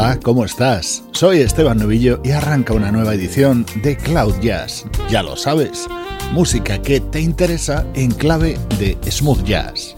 Hola, ¿cómo estás? Soy Esteban Novillo y arranca una nueva edición de Cloud Jazz. Ya lo sabes, música que te interesa en clave de smooth jazz.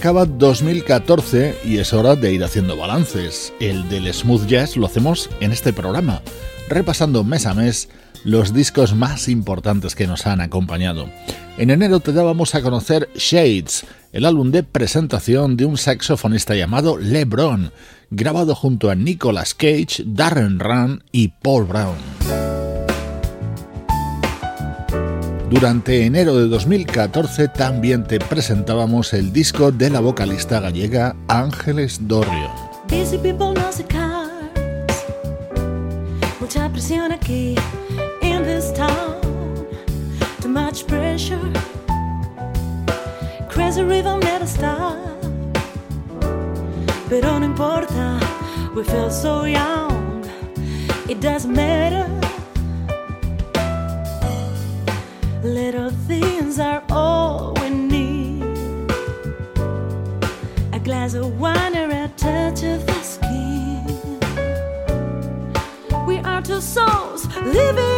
Acaba 2014 y es hora de ir haciendo balances. El del smooth jazz lo hacemos en este programa, repasando mes a mes los discos más importantes que nos han acompañado. En enero te dábamos a conocer Shades, el álbum de presentación de un saxofonista llamado LeBron, grabado junto a Nicolas Cage, Darren Run y Paul Brown. Durante enero de 2014 también te presentábamos el disco de la vocalista gallega Ángeles Dorrio. mucha presión aquí in this town, too much pressure. Crazy rhythm never stop, pero no importa, we feel so young, it doesn't matter. Little things are all we need. A glass of wine or a touch of the skin. We are two souls living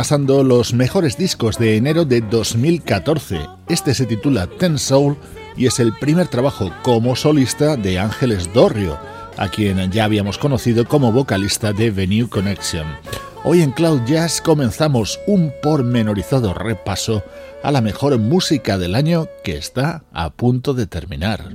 repasando los mejores discos de enero de 2014. Este se titula Ten Soul y es el primer trabajo como solista de Ángeles Dorrio, a quien ya habíamos conocido como vocalista de Venue Connection. Hoy en Cloud Jazz comenzamos un pormenorizado repaso a la mejor música del año que está a punto de terminar.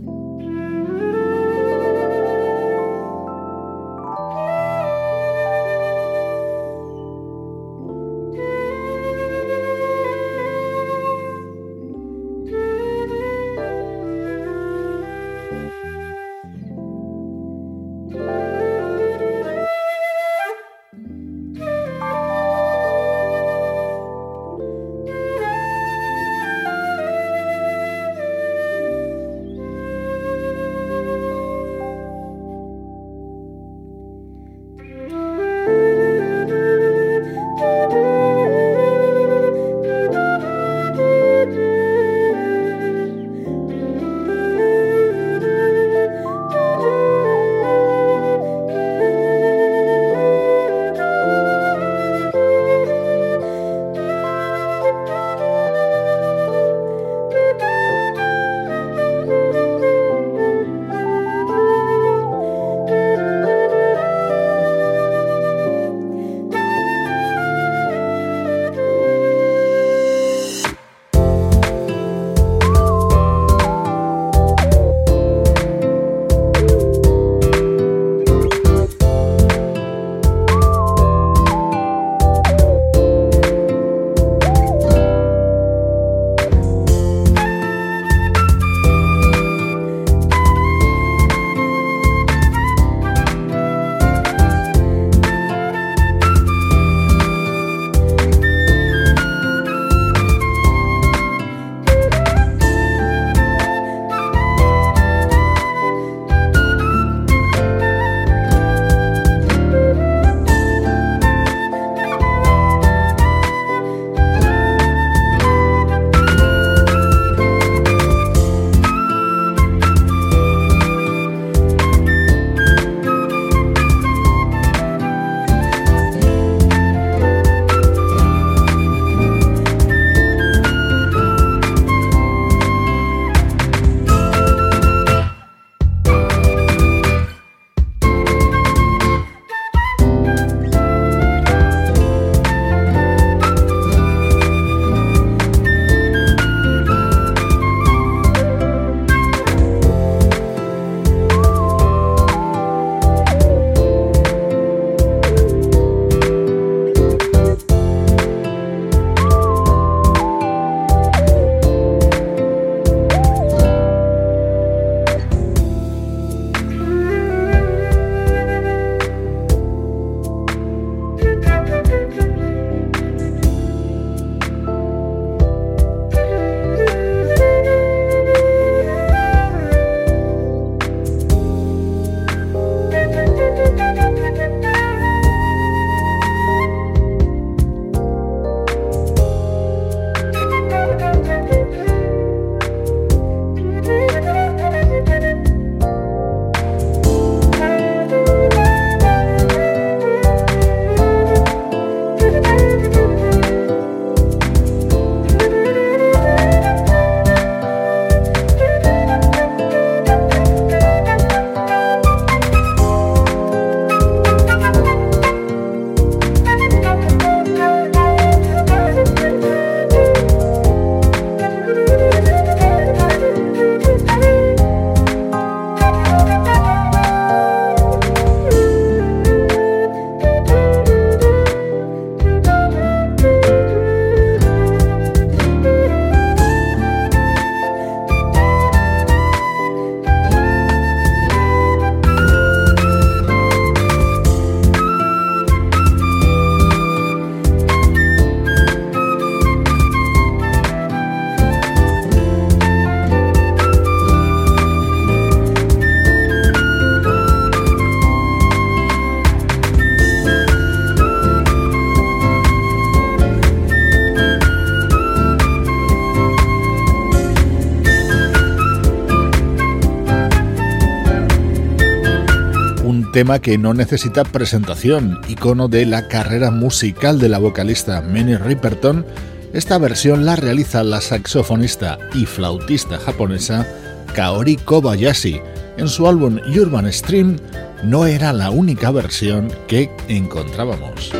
Tema que no necesita presentación, icono de la carrera musical de la vocalista Minnie Riperton, esta versión la realiza la saxofonista y flautista japonesa Kaori Kobayashi. En su álbum Urban Stream no era la única versión que encontrábamos.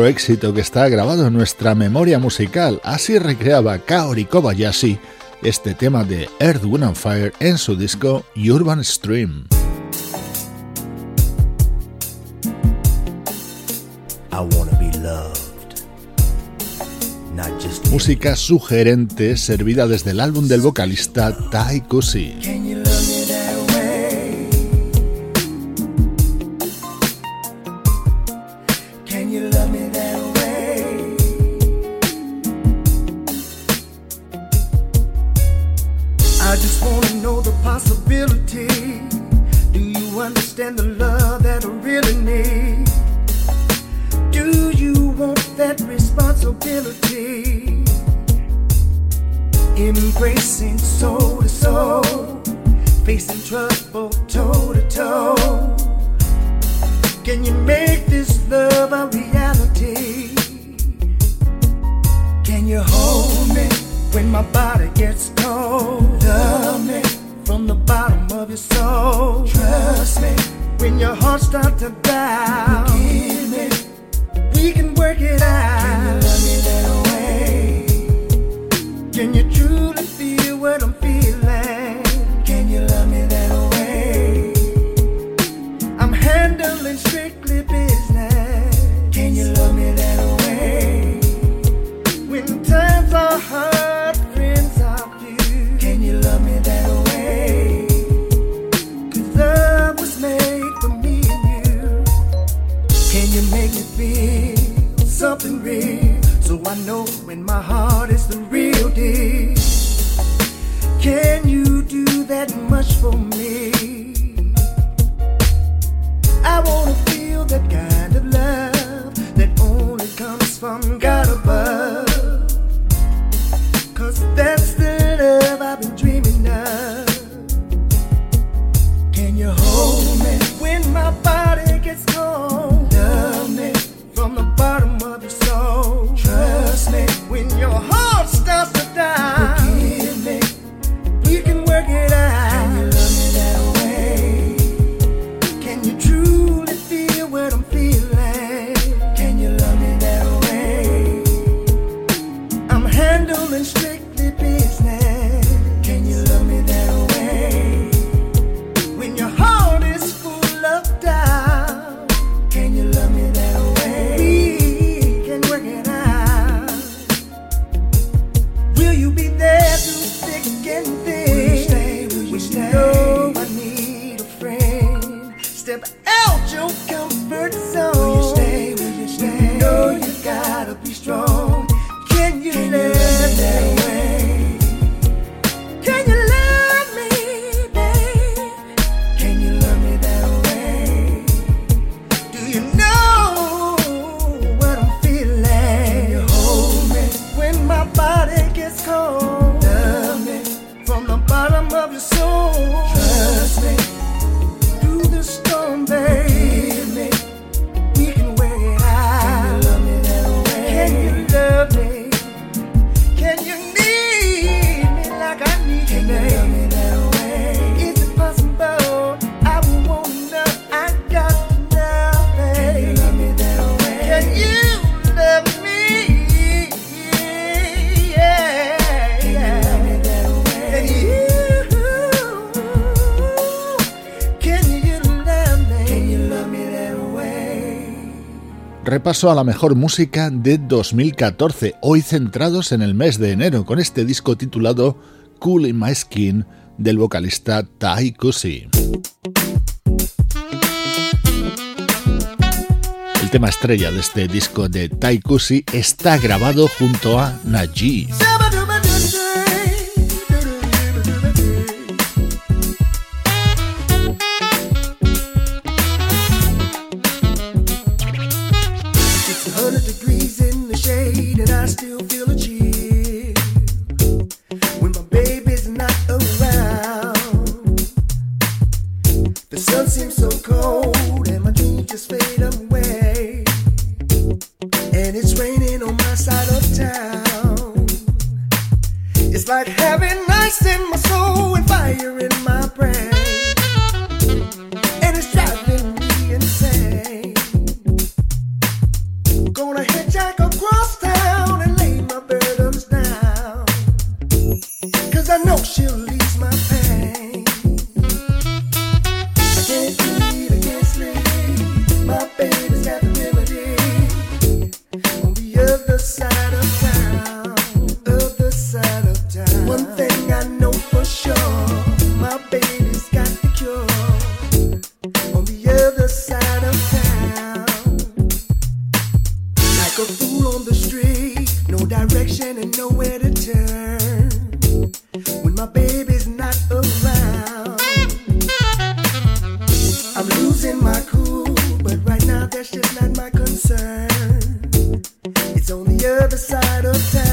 Otro éxito que está grabado en nuestra memoria musical. Así recreaba Kaori Kobayashi este tema de Earth, Wind and Fire en su disco Urban Stream. Música sugerente servida desde el álbum del vocalista Tai Kusi. from God. Repaso a la mejor música de 2014, hoy centrados en el mes de enero, con este disco titulado Cool in My Skin del vocalista Tai Kusi. El tema estrella de este disco de Tai Kusi está grabado junto a Najee. Other side of town.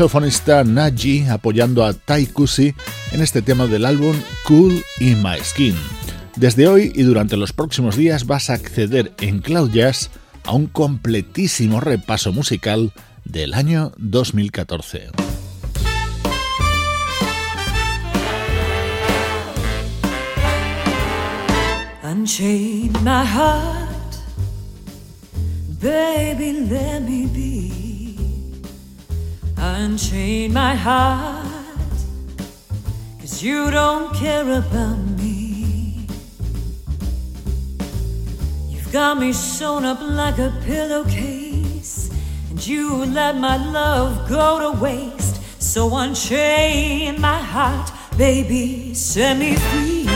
Saxofonista Naji apoyando a Tai Kusi en este tema del álbum Cool in My Skin. Desde hoy y durante los próximos días vas a acceder en Cloud Jazz a un completísimo repaso musical del año 2014. Unchain my heart. Unchain my heart, cause you don't care about me. You've got me sewn up like a pillowcase, and you let my love go to waste. So unchain my heart, baby, set me free.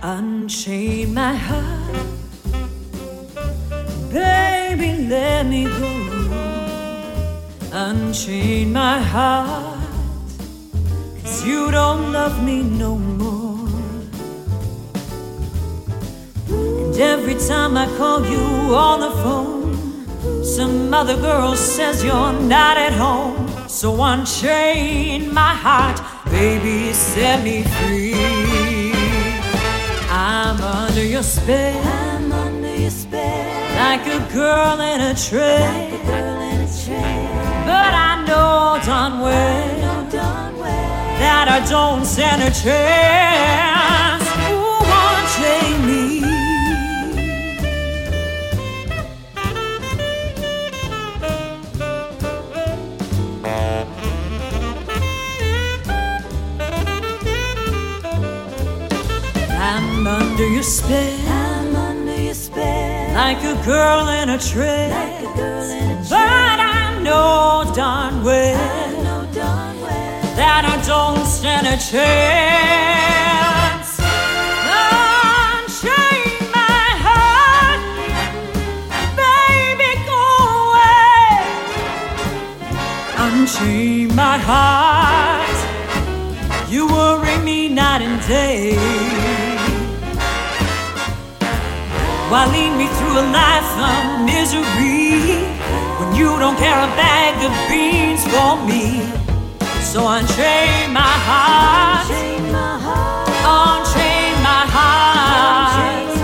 Unchain my heart, baby, let me go. Unchain my heart, cause you don't love me no more. And every time I call you on the phone, some other girl says you're not at home. So unchain my heart, baby, set me free. I'm under your spell. I'm under your spell. Like a girl in a trance. Like well, darn well that I don't stand a chance. Ooh, unchain me. I'm under your spell. I'm under your spell. Like a girl in a trance. Like a girl in a trance. But I know darn well. I know darn well that I don't stand a chance. Unchain my heart, baby, go away. Unchain my heart. You worry me night and day. Why lead me through a life of misery when you don't care a bag of beans for me? So unchain my heart, unchain my heart,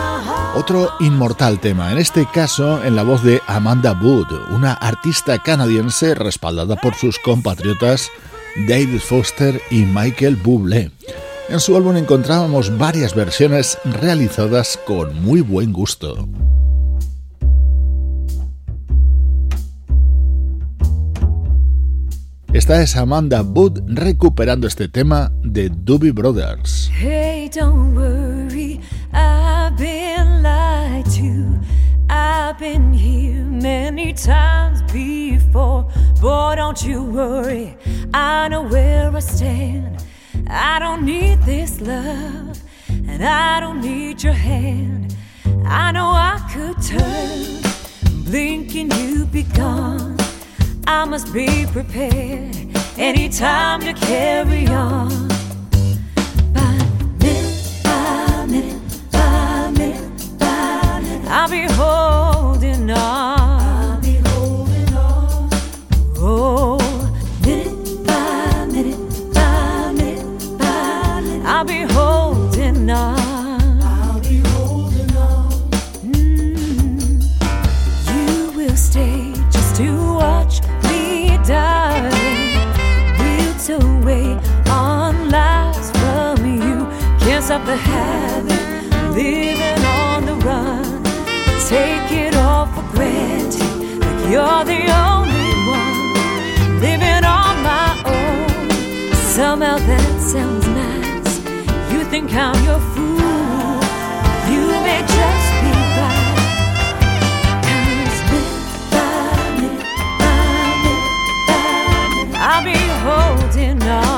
Otro inmortal tema, en este caso en la voz de Amanda Wood, una artista canadiense respaldada por sus compatriotas David Foster y Michael Bublé. En su álbum encontrábamos varias versiones realizadas con muy buen gusto. Esta es Amanda Wood recuperando este tema de Doobie Brothers. Hey, don't worry, I've been lied to. I've been here many times before. Boy, don't you worry, I know where I stand. I don't need this love, and I don't need your hand. I know I could turn, blink and you'd be gone. I must be prepared anytime to carry on. Minute, by minute, by minute, by minute, I'll be holding on. The habit, living on the run. Take it all for granted, like you're the only one. Living on my own, somehow that sounds nice. You think I'm your fool, you may just be right. 'Cause by minute by minute by minute, I'll be holding on.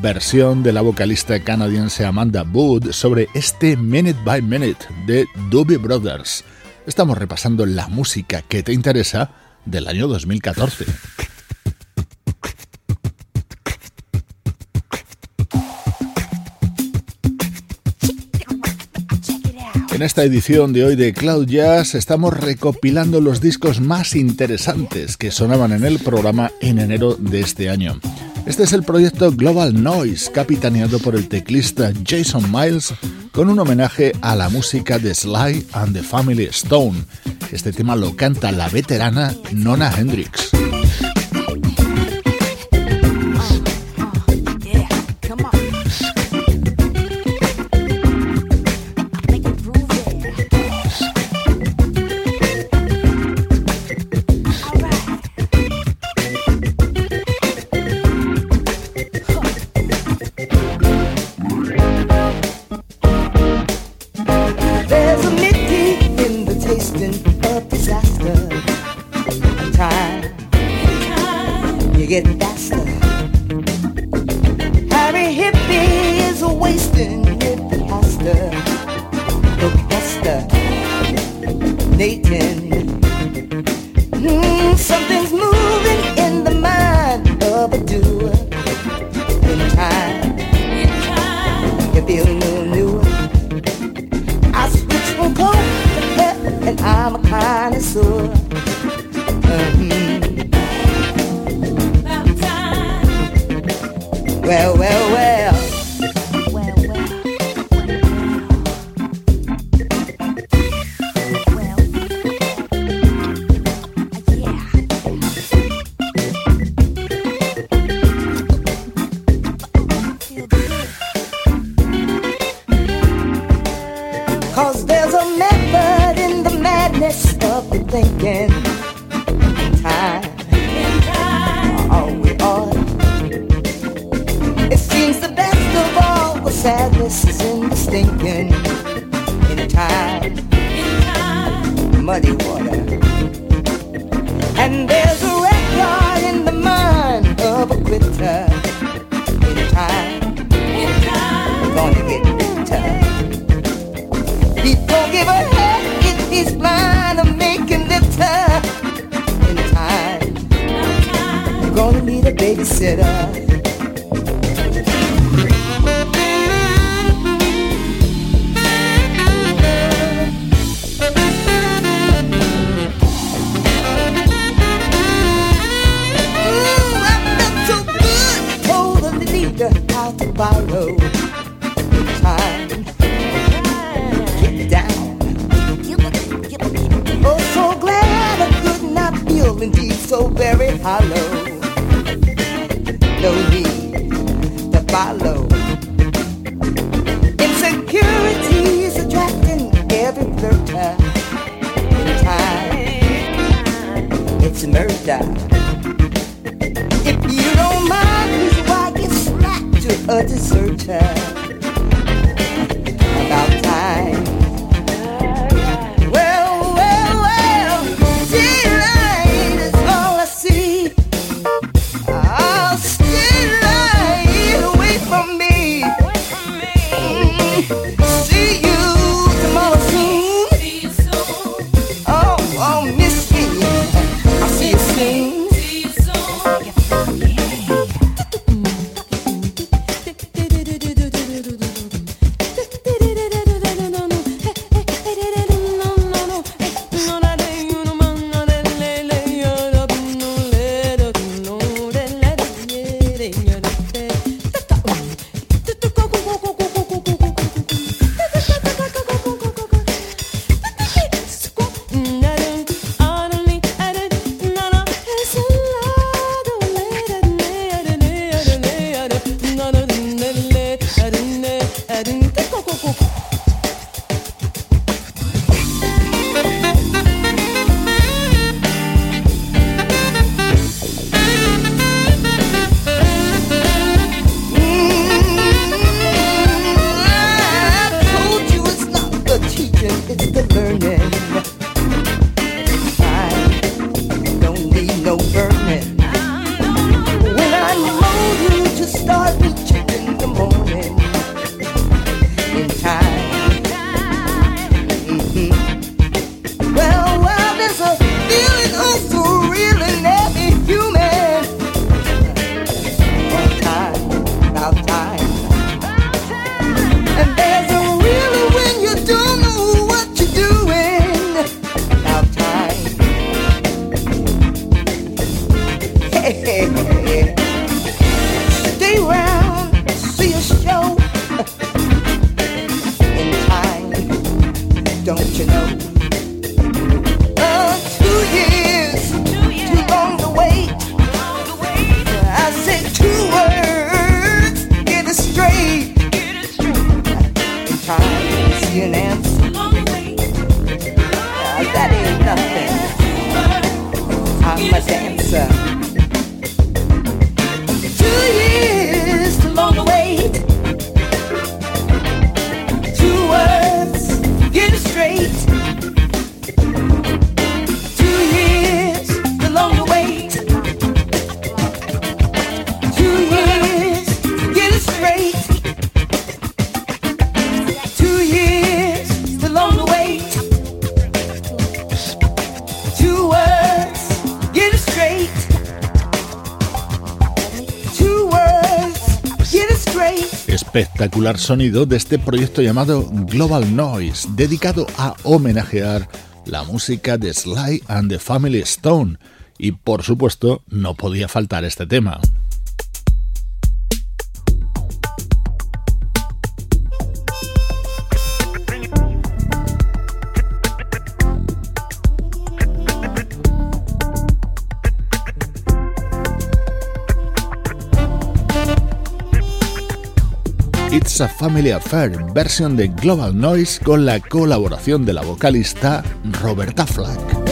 Versión de la vocalista canadiense Amanda Wood sobre este Minute by Minute de Doobie Brothers. Estamos repasando la música que te interesa del año 2014. En esta edición de hoy de Cloud Jazz estamos recopilando los discos más interesantes que sonaban en el programa en enero de este año. Este es el proyecto Global Noise, capitaneado por el teclista Jason Miles, con un homenaje a la música de Sly and the Family Stone. Este tema lo canta la veterana Nona Hendrix. Gonna need Espectacular sonido de este proyecto llamado Global Noise, dedicado a homenajear la música de Sly and the Family Stone, y por supuesto no podía faltar este tema. It's a Family Affair, versión de Global Noise con la colaboración de la vocalista Roberta Flack.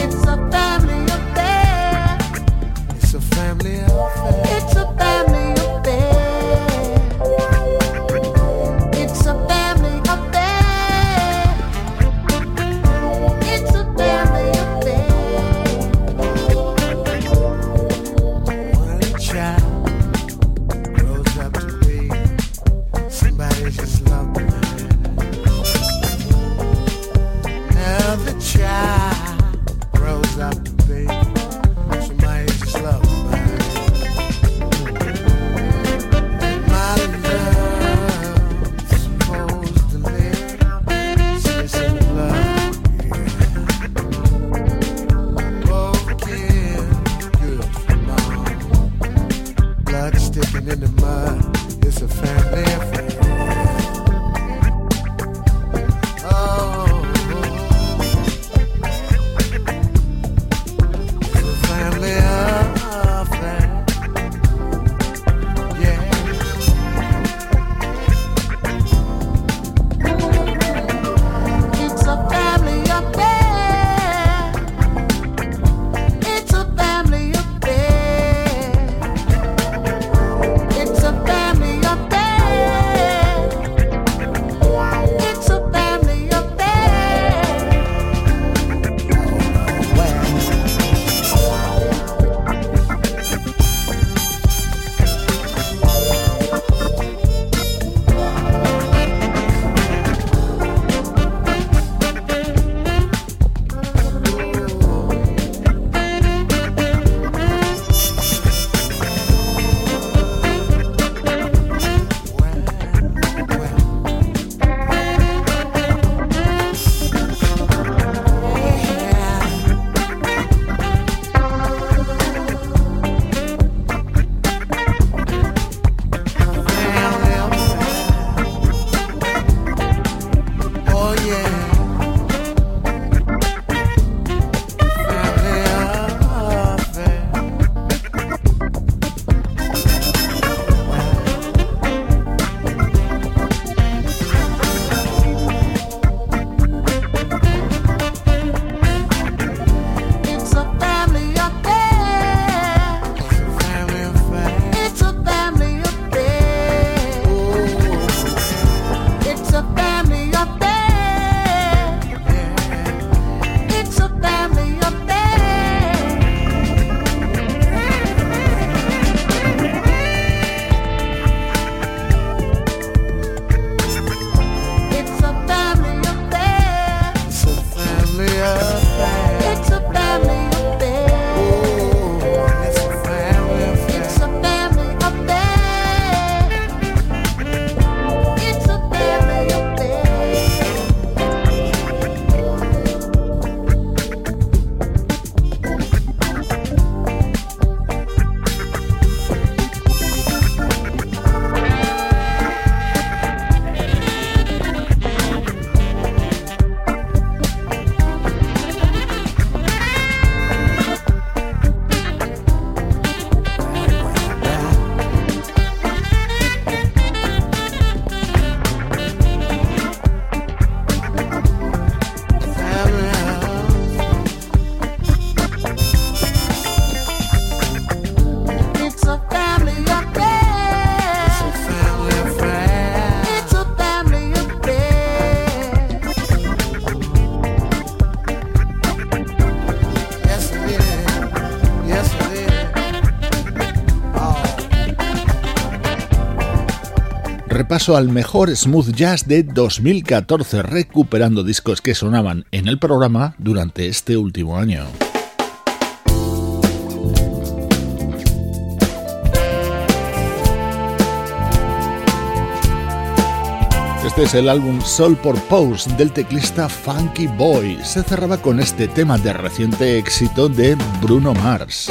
Al mejor smooth jazz de 2014, recuperando discos que sonaban en el programa durante este último año. Este es el álbum Soul por Pose del teclista Funky Boy. Se cerraba con este tema de reciente éxito de Bruno Mars.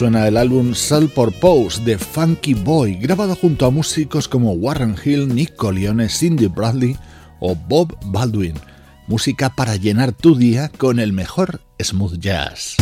Suena el álbum Soul por Pose de Funky Boy, grabado junto a músicos como Warren Hill, Nick Colione, Cindy Bradley o Bob Baldwin. Música para llenar tu día con el mejor smooth jazz.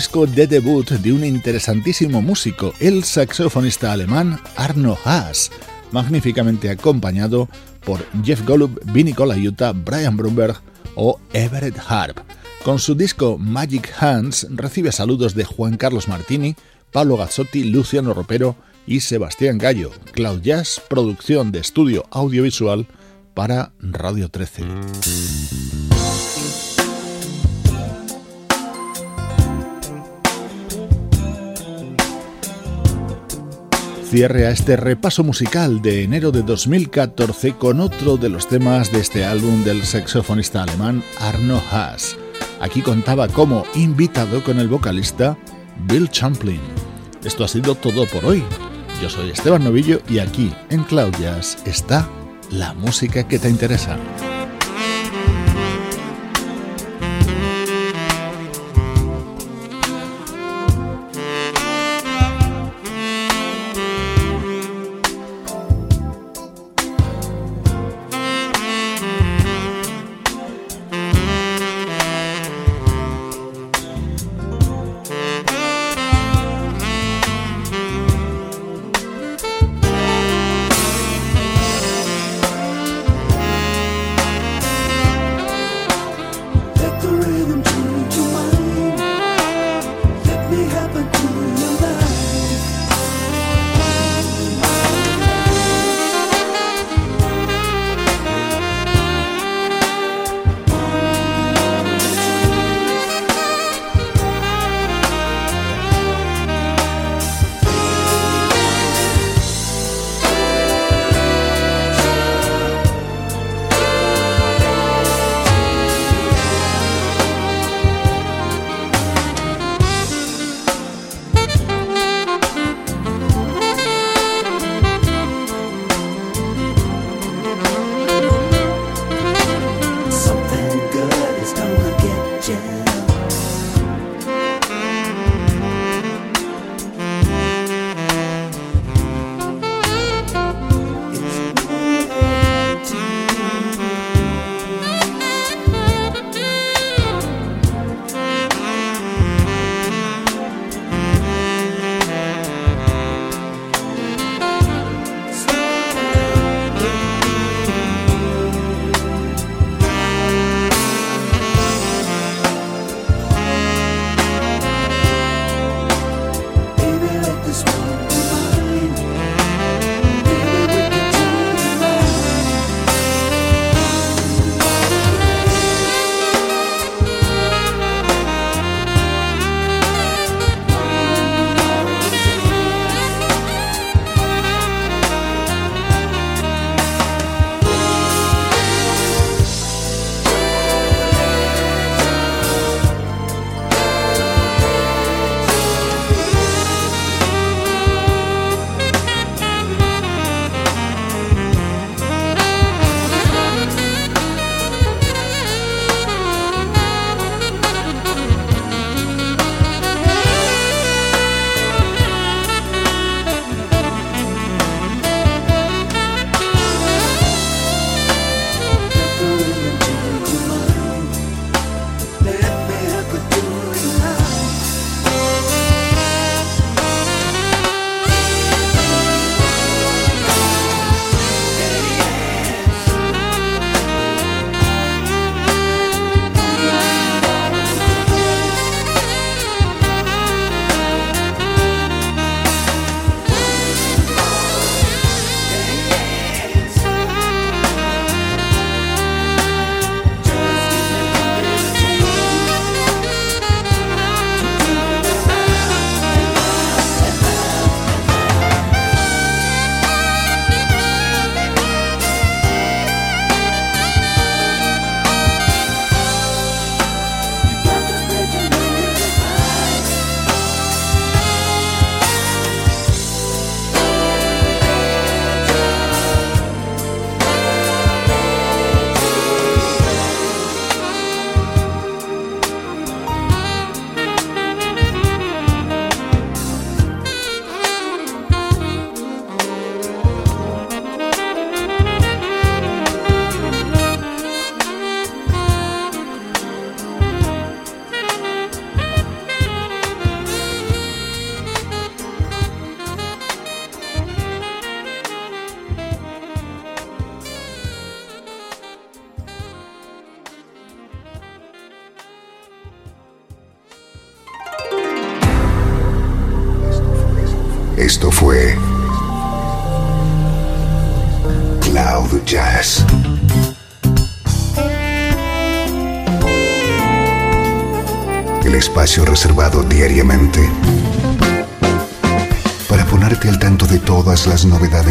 Disco de debut de un interesantísimo músico, el saxofonista alemán Arno Haas, magníficamente acompañado por Jeff Golub, Vinny Colaiuta, Brian Brumberg o Everett Harp. Con su disco Magic Hands recibe saludos de Juan Carlos Martini, Pablo Gazzotti, Luciano Ropero y Sebastián Gallo. Cloud Jazz, producción de estudio audiovisual para Radio 13. Cierre a este repaso musical de enero de 2014 con otro de los temas de este álbum del saxofonista alemán Arno Haas. Aquí contaba como invitado con el vocalista Bill Champlin. Esto ha sido todo por hoy. Yo soy Esteban Novillo y aquí en Cloud Jazz está la música que te interesa.